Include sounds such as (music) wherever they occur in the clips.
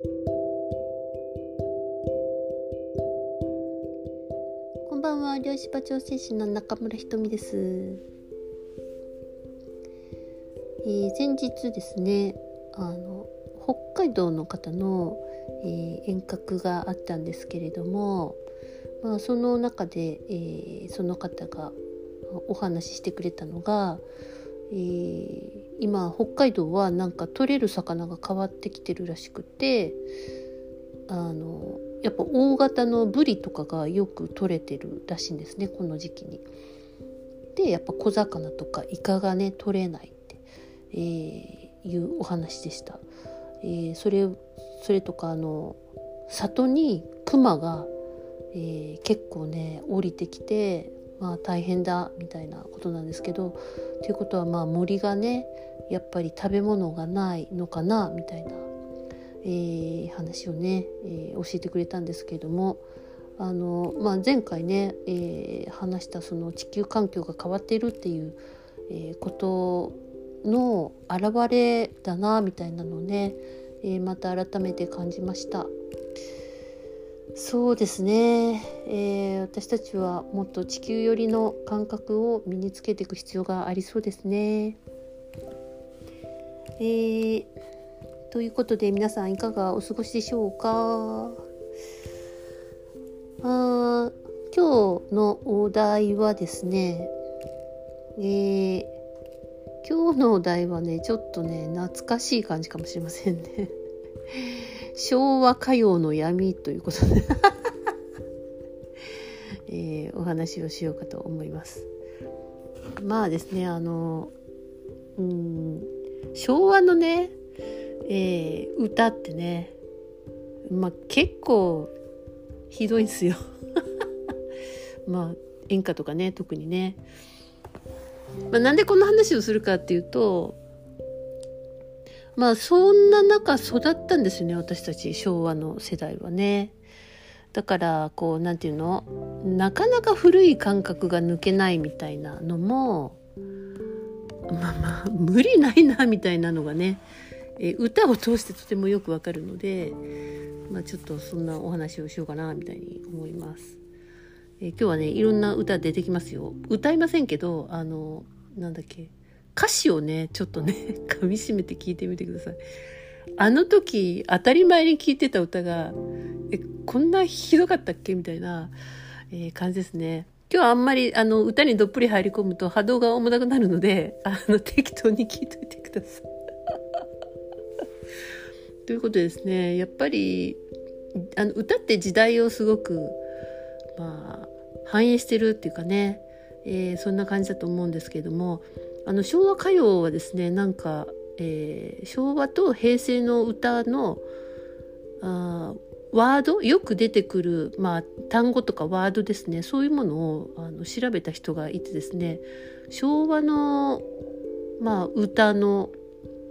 こんばんは。漁師場調整士の中村ひとみです、えー、先日ですねあの北海道の方の、えー、遠隔があったんですけれども、まあ、その中で、えー、その方がお話ししてくれたのが、えー、今北海道はなんか取れる魚が変わってきてるらしくてあのやっぱ大型のブリとかがよく取れてるらしいんですねこの時期に。でやっぱ小魚とかイカがね取れないって、えー、いうお話でした。えー、それそれとかあの里にクマが、えー、結構ね降りてきてまあ大変だみたいなことなんですけどということはまあ森がねやっぱり食べ物がないのかなみたいな、えー、話をね、えー、教えてくれたんですけれどもあの、まあ、前回ね、えー、話したその地球環境が変わっているっていう、えことの表れだなみたいなのをね、えまた改めて感じました。そうですね、えー、私たちはもっと地球寄りの感覚を身につけていく必要がありそうですね。えー、ということで皆さんいかがお過ごしでしょうか？あ今日のお題はですね、えー、今日のお題はねちょっとね懐かしい感じかもしれませんね。昭和歌謡の闇ということで (laughs) えー、お話をしようかと思います。まあですねあのうん昭和のね、えー、歌ってねまあ結構ひどいんですよ。(laughs) まあ演歌とかね特にね。まあ、なんでこの話をするかっていうとまあそんな中育ったんですよね私たち昭和の世代はね。だからこう何て言うの？なかなか古い感覚が抜けないみたいなのもまあまあ無理ないなみたいなのがね、え歌を通してとてもよくわかるので、まあ、ちょっとそんなお話をしようかなみたいに思います。え今日はねいろんな歌出てきますよ。歌いませんけどあのなんだっけ？歌詞をね、ちょっとね、(laughs) 噛み締めて聞いてみてください。あの時、当たり前に聴いてた歌が、え、こんなひどかったっけみたいな、えー、感じですね。今日はあんまり、あの、歌にどっぷり入り込むと波動が重たくなるので、あの、適当に聴いといてください。(laughs) ということですね、やっぱり、あの、歌って時代をすごく、まあ、反映してるっていうかね、えー、そんな感じだと思うんですけれども、あの昭和歌謡はですねなんか、えー、昭和と平成の歌のあワードよく出てくる、まあ、単語とかワードですね。そういうものをあの調べた人がいてですね昭和の、まあ、歌の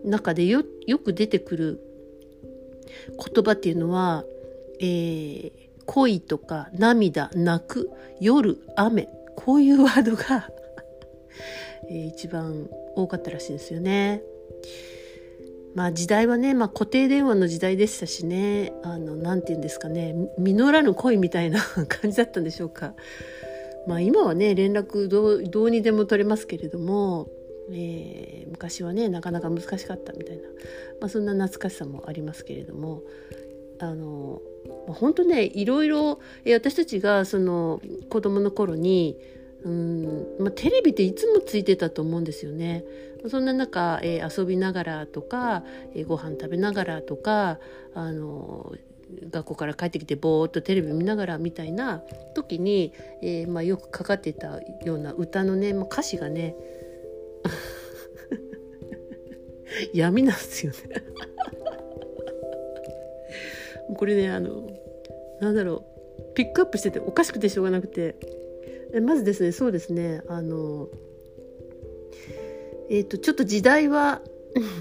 中でよよく出てくる言葉っていうのは、えー、恋とか涙泣く夜雨こういうワードがえー、一番多かったらしいですよね。まあ時代はね、まあ、固定電話の時代でしたしねあのなんて言うんですかね実らぬ恋みたいな (laughs) 感じだったんでしょうか。まあ今はね連絡どうにでも取れますけれども、えー、昔はねなかなか難しかったみたいな、まあ、そんな懐かしさもありますけれどもあの本当ねいろいろ私たちがその子供の頃にうん。まあ、テレビっていつもついてたと思うんですよね。そんな中、えー、遊びながらとか、えー、ご飯食べながらとかあの学校から帰ってきてぼーっとテレビ見ながらみたいな時に、えーまあ、よくかかってたような歌のね、まあ、歌詞がね (laughs) 闇なんですよね。(laughs) これねあのなんだろうピックアップしてておかしくてしょうがなくて。えまずですねそうですねあのえっ、ー、とちょっと時代は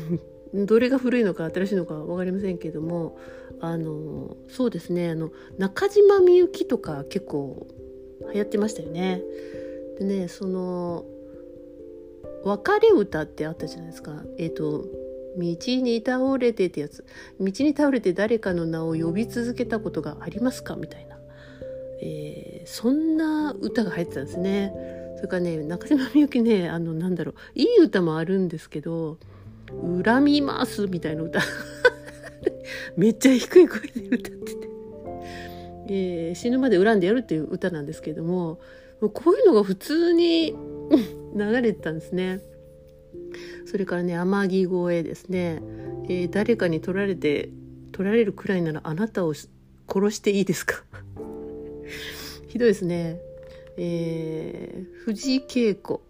(laughs) どれが古いのか新しいのか分かりませんけどもあのそうですねあの中島みゆきとか結構流行ってましたよね。でねその別れ歌ってあったじゃないですか。えっ、ー、と道に倒れてってやつ道に倒れて誰かの名を呼び続けたことがありますか？みたいな、えー、そんな歌が入ってたんですね。それからね中島みゆきねあのなんだろういい歌もあるんですけど「恨みます」みたいな歌。(laughs) めっちゃ低い声で歌ってて、えー、死ぬまで恨んでやるっていう歌なんですけどもこういうのが普通に流れてたんですね。それからね天城越えですね、えー、誰かに取られて取られるくらいならあなたを殺していいですか？ひどいですね、えー、藤井恵子。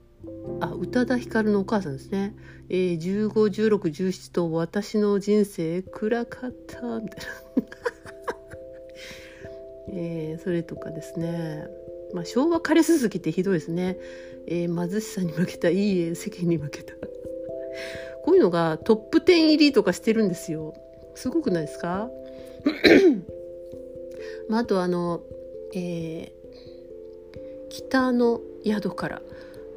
あ宇多田ヒカルのお母さんですね、えー、151617と私の人生暗かったみたいな、(laughs) えー、それとかですね。まあ、昭和枯れ続きってひどいですね、えー、貧しさに負けたいいえ世間に負けた。(laughs) こういうのがトップ10入りとかしてるんですよ。すごくないですか？(coughs) まあ、あとあの、えー、北の宿から。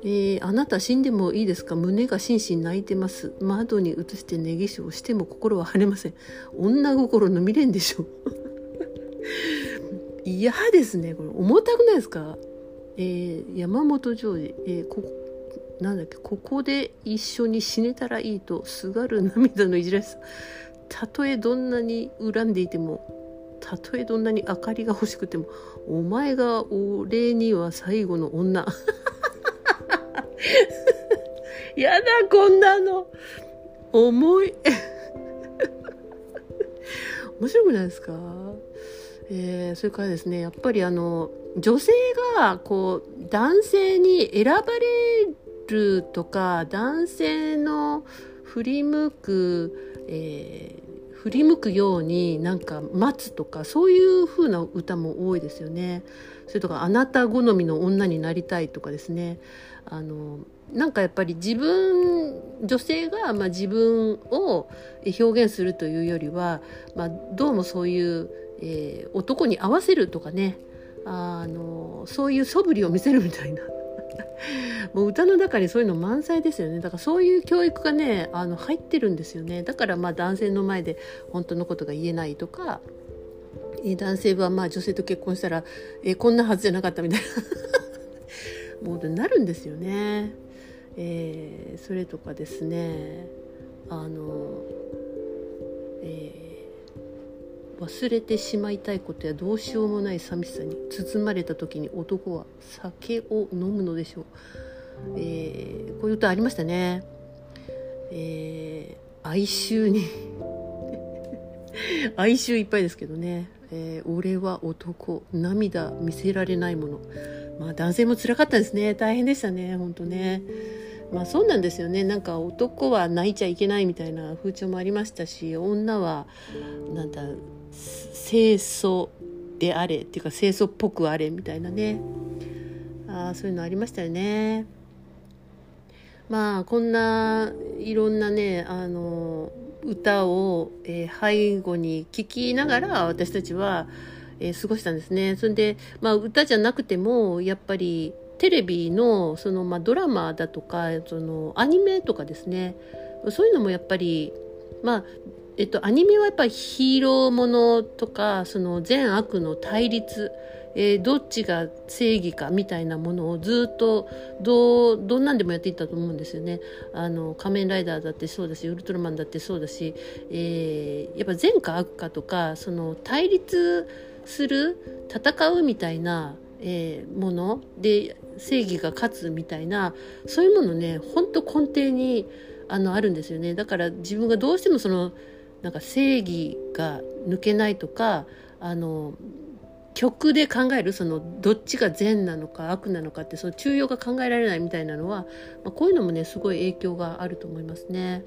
えー、あなた死んでもいいですか？胸が心身泣いてます。窓に映して根岸をしても心は晴れません。女心の未練でしょ (laughs) 嫌ですねこれ。重たくないですか、えー、山本譲二、えー、こなんだっけ？ここで一緒に死ねたらいいとすがる涙のいじらしさ。たとえどんなに恨んでいてもたとえどんなに明かりが欲しくてもお前が俺には最後の女。(laughs) やだこんなの。重い。面白くないですか？えー、それからですねやっぱりあの女性がこう男性に選ばれるとか男性の振り向く、えー、振り向くようになんか待つとかそういう風な歌も多いですよね。それとかあなた好みの女になりたいとかですね。あのなんかやっぱり自分女性がまあ自分を表現するというよりは、まあ、どうもそういうえー、男に合わせるとかね。あのそういう素振りを見せるみたいな。もう歌の中にそういうの満載ですよね。だからそういう教育がねあの入ってるんですよね。だからまあ男性の前で本当のことが言えないとか男性はまあ女性と結婚したらえこんなはずじゃなかったみたいな。(laughs) もうなるんですよね。えー、それとかですね。あの、えー忘れてしまいたいことやどうしようもない寂しさに包まれた時に男は酒を飲むのでしょう、えー、こういう歌ありましたね、えー、哀愁に。(laughs) 哀愁いっぱいですけどね、えー、俺は男。涙見せられないもの。まあ男性も辛かったですね。大変でしたね。本当ね。まあそうなんですよね。なんか男は泣いちゃいけないみたいな。風潮もありましたし女はなんだ清楚であれ。っていうか清楚っぽくあれみたいなね。あそういうのありましたよね。まあこんないろんなねあの歌を、えー、背後に聴きながら私たちは、えー、過ごしたんですね。それで、まあ、歌じゃなくてもやっぱりテレビのその、まあ、ドラマだとかそのアニメとかですねそういうのもやっぱりまあえっと、アニメはやっぱりヒーローものとかその善悪の対立、えー、どっちが正義かみたいなものをずっとどうどんなんでもやっていったと思うんですよね。あの仮面ライダーだってそうだしウルトラマンだってそうだし、えー、やっぱ善か悪かとかその対立する戦うみたいな、えー、もので正義が勝つみたいなそういうものねほんと根底にあのあるんですよね。だから自分がどうしてもそのなんか正義が抜けないとかあの曲で考えるそのどっちが善なのか悪なのかってその中庸が考えられないみたいなのは、まあ、こういうのもねすごい影響があると思いますね。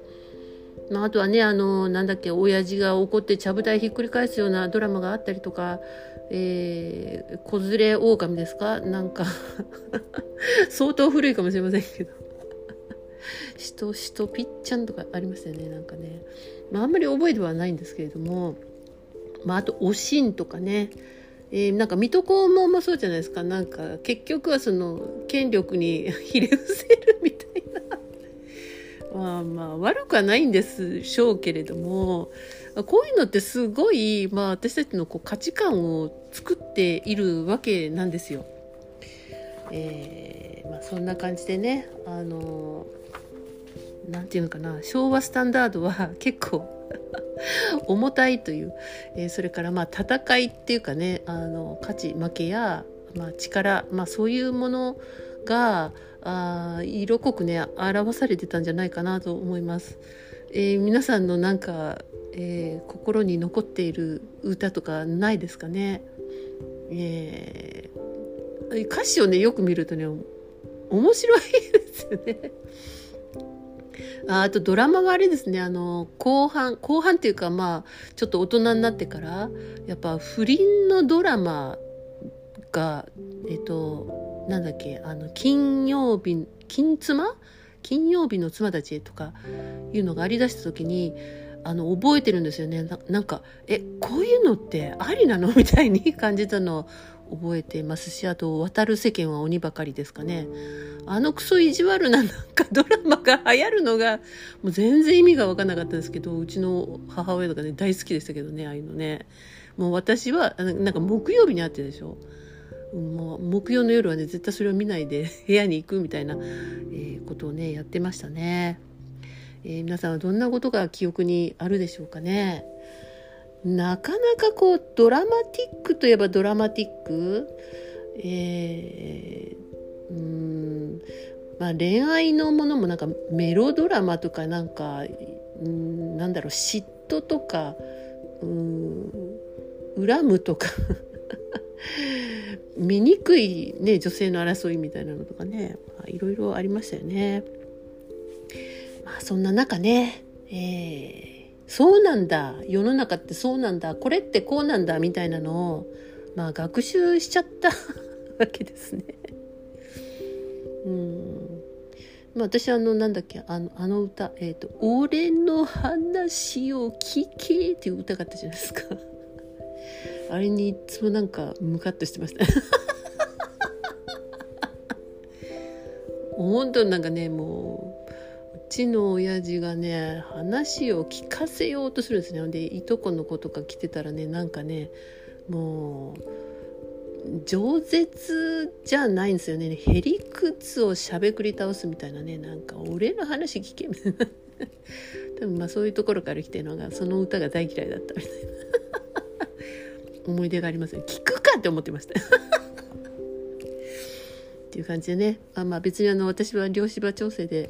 まあ、あとはねあのなんだっけ親父が怒ってちゃぶ台ひっくり返すようなドラマがあったりとか「えー、子連れ狼」ですか？なんか (laughs) 相当古いかもしれませんけど「しとしとぴっちゃん」とかありましたよねなんかね。まあ、あんまり覚えてはないんですけれども、まあ、あとおしんとかね、えー、なんか水戸黄門もそうじゃないですか。なんか結局はその権力に (laughs) ひれ伏せるみたいな。まあまあ悪くはないんでしょうけれども。こういうのってすごい、まあ、私たちのこう価値観を作っているわけなんですよ。えーまあ、そんな感じでねあのなんていうのかな。昭和スタンダードは結構 (laughs) 重たいという、えー、それからまあ戦いっていうかねあの勝ち負けや、まあ、力、まあ、そういうものがあ色濃くね表されてたんじゃないかなと思います。えー、皆さんのなんか、えー、心に残っている歌とかないですかね、えー、歌詞をねよく見るとね面白いですよね。ああとドラマはあれですね。あの後半後半っていうかまあちょっと大人になってからやっぱ不倫のドラマがえっとなんだっけあの金曜日金妻？金曜日の妻たちとかいうのがありだした時にあの覚えてるんですよね。なんかえこういうのってありなの？みたいに感じたの覚えていますしあと「渡る世間は鬼ばかり」ですかね。あのクソ意地悪ななんかドラマが流行るのがもう全然意味が分かんなかったんですけどうちの母親とかね大好きでしたけどねああいうのね。もう私はなんか木曜日にあってでしょ。もう木曜の夜はね絶対それを見ないで部屋に行くみたいな、えー、ことをねやってましたね、えー、皆さんはどんなことが記憶にあるでしょうかね。なかなかこうドラマティックといえばドラマティックえー、うんまあ恋愛のものもなんかメロドラマとかなんかうんなんだろう嫉妬とかうん恨むとか (laughs) 醜い、ね、女性の争いみたいなのとかね、まあ、いろいろありましたよね。まあそんな中ね、えーそうなんだ。世の中ってそうなんだ。これってこうなんだ。みたいなのをまあ学習しちゃった (laughs) わけですね。うん。まあ、私あのなんだっけあのあの歌「えーと、俺の話を聞け」っていう歌があったじゃないですか。(laughs) あれにいつもなんかムカッとしてました。(laughs) 本当なんかねもうちの親父がね話を聞かせようとするんですね。でいとこの子とか来てたらねなんかねもう饒舌じゃないんですよね。へりくつをしゃべくり倒すみたいなねなんか俺の話聞けみたいな。(laughs) 多分まあそういうところから来てるのがその歌が大嫌いだったみたいな。思い出がありますね。聞くかって思ってました。っていう感じでね。あ、まあ、別にあの私は量子場調整で、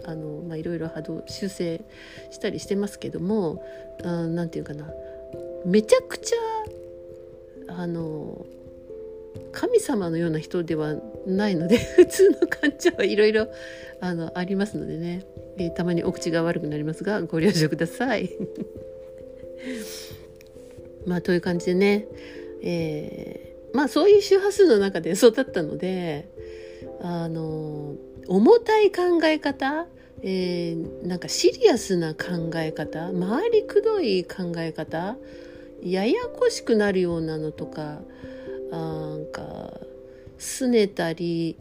いろいろ波動修正したりしてますけども何て言うかな。めちゃくちゃあの神様のような人ではないので (laughs) 普通の患者はいろいろありますのでね、えー、たまにお口が悪くなりますがご了承ください。(laughs) まあという感じでね、えー、まあそういう周波数の中で育ったのであの重たい考え方、えー、なんかシリアスな考え方？回りくどい考え方？ややこしくなるようなのとか？なんか拗ねたり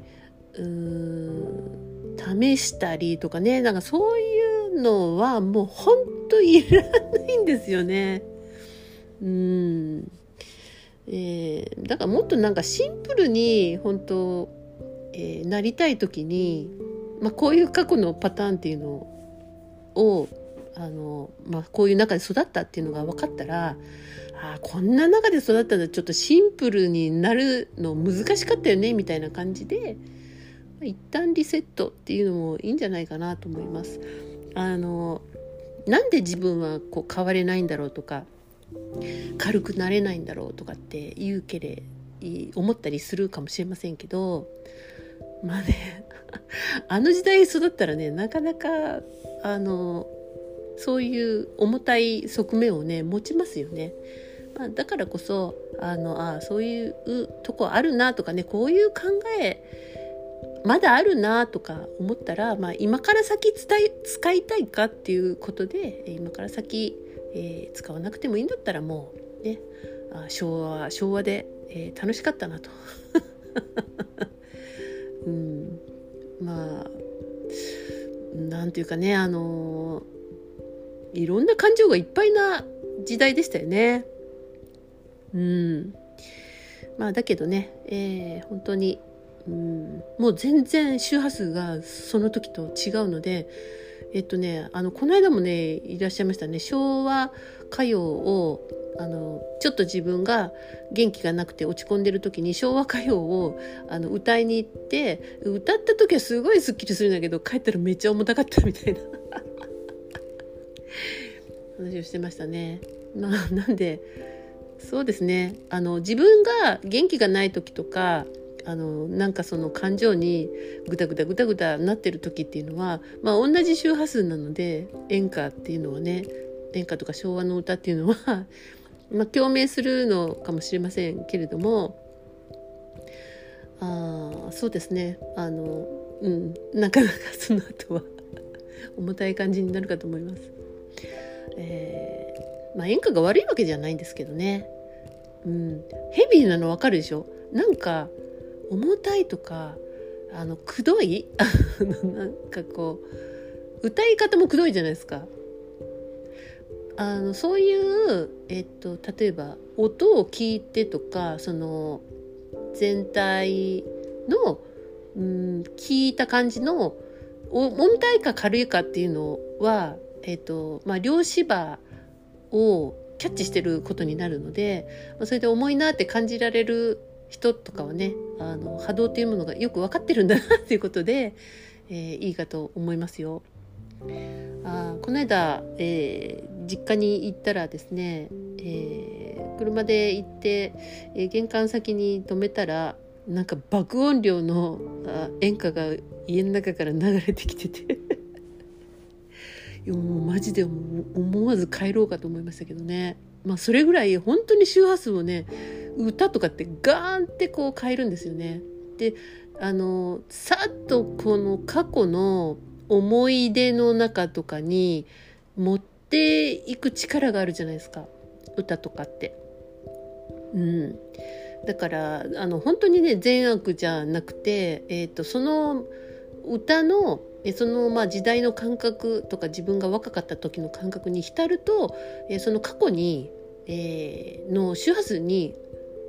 うん試したりとかね？なんかそういうのはもうほんといらないんですよね。うん。えー、だからもっとなんかシンプルに本当えー、なりたい時に、まあ、こういう過去のパターンっていうのをあの、まあ、こういう中で育ったっていうのが分かったらあこんな中で育ったらちょっとシンプルになるの難しかったよねみたいな感じで、まあ、一旦リセットっていうのもいいんじゃないかなと思います。あのなんで自分はこう変われないんだろうとか軽くなれないんだろうとかって言うけれ思ったりするかもしれませんけどまあねあの時代育ったらねなかなかあのそういう重たい側面をね持ちますよね。まあ、だからこそあのあそういうとこあるなとかねこういう考えまだあるなとか思ったら、まあ、今から先伝え使いたいかっていうことで今から先、えー、使わなくてもいいんだったらもうね昭和昭和で、えー、楽しかったなと。まあなんていうかねあのいろんな感情がいっぱいな時代でしたよね。うん。まあだけどね、えー、本当に、うん、もう全然周波数がその時と違うので、えっとね、あの、この間もね、いらっしゃいましたね。昭和歌謡を、あの、ちょっと自分が元気がなくて落ち込んでる時に昭和歌謡をあの歌いに行って、歌った時はすごいスッキリするんだけど、帰ったらめっちゃ重たかったみたいな (laughs) 話をしてましたね。まあ、なんで、そうですね。あの、自分が元気がない時とか、あのなんかその感情にぐたぐたぐたぐたなってる時っていうのは、まあ、同じ周波数なので演歌っていうのはね演歌とか昭和の歌っていうのは (laughs) まあ共鳴するのかもしれませんけれどもあそうですねあのうんなかなかその後は (laughs) 重たい感じになるかと思います。えー、まあ演歌が悪いわけじゃないんですけどね。うん、ヘビーなの分かるでしょ？なんか重たいとかあのくどい？(laughs) なんかこう歌い方もくどいじゃないですか。あのそういう、えっと、例えば音を聞いてとかその全体の、うん、聞いた感じの重たいか軽いかっていうのは、えっとまあ、両芝をキャッチしてることになるのでそれで重いなって感じられる人とかはねあの波動というものがよく分かってるんだなっていうことで、えー、いいかと思いますよ。あこの間、えー、実家に行ったらですね、えー、車で行って、えー、玄関先に止めたらなんか爆音量のあ演歌が家の中から流れてきてて (laughs) いやもうマジで思わず帰ろうかと思いましたけどねまあそれぐらい本当に周波数をね歌とかってガーンってこう変えるんですよね。であのさっとこの過去の思い出の中とかに持っていく力があるじゃないですか歌とかって。うん、だからあの本当にね善悪じゃなくて、えーと、その歌のそのまあ時代の感覚とか自分が若かった時の感覚に浸ると、え、その過去に、えー、の周波数に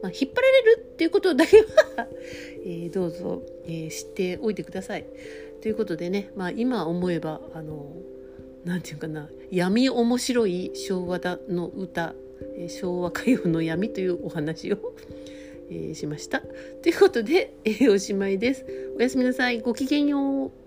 まあ、引っ張られるっていうことだけは (laughs) えー、どうぞ、えー、知っておいてください。ということでね、まあ、今思えばあのなんていうかな闇面白い昭和だの歌、えー、昭和歌謡の闇というお話をえー、しました。ということで、えー、おしまいです。おやすみなさい。ごきげんよう。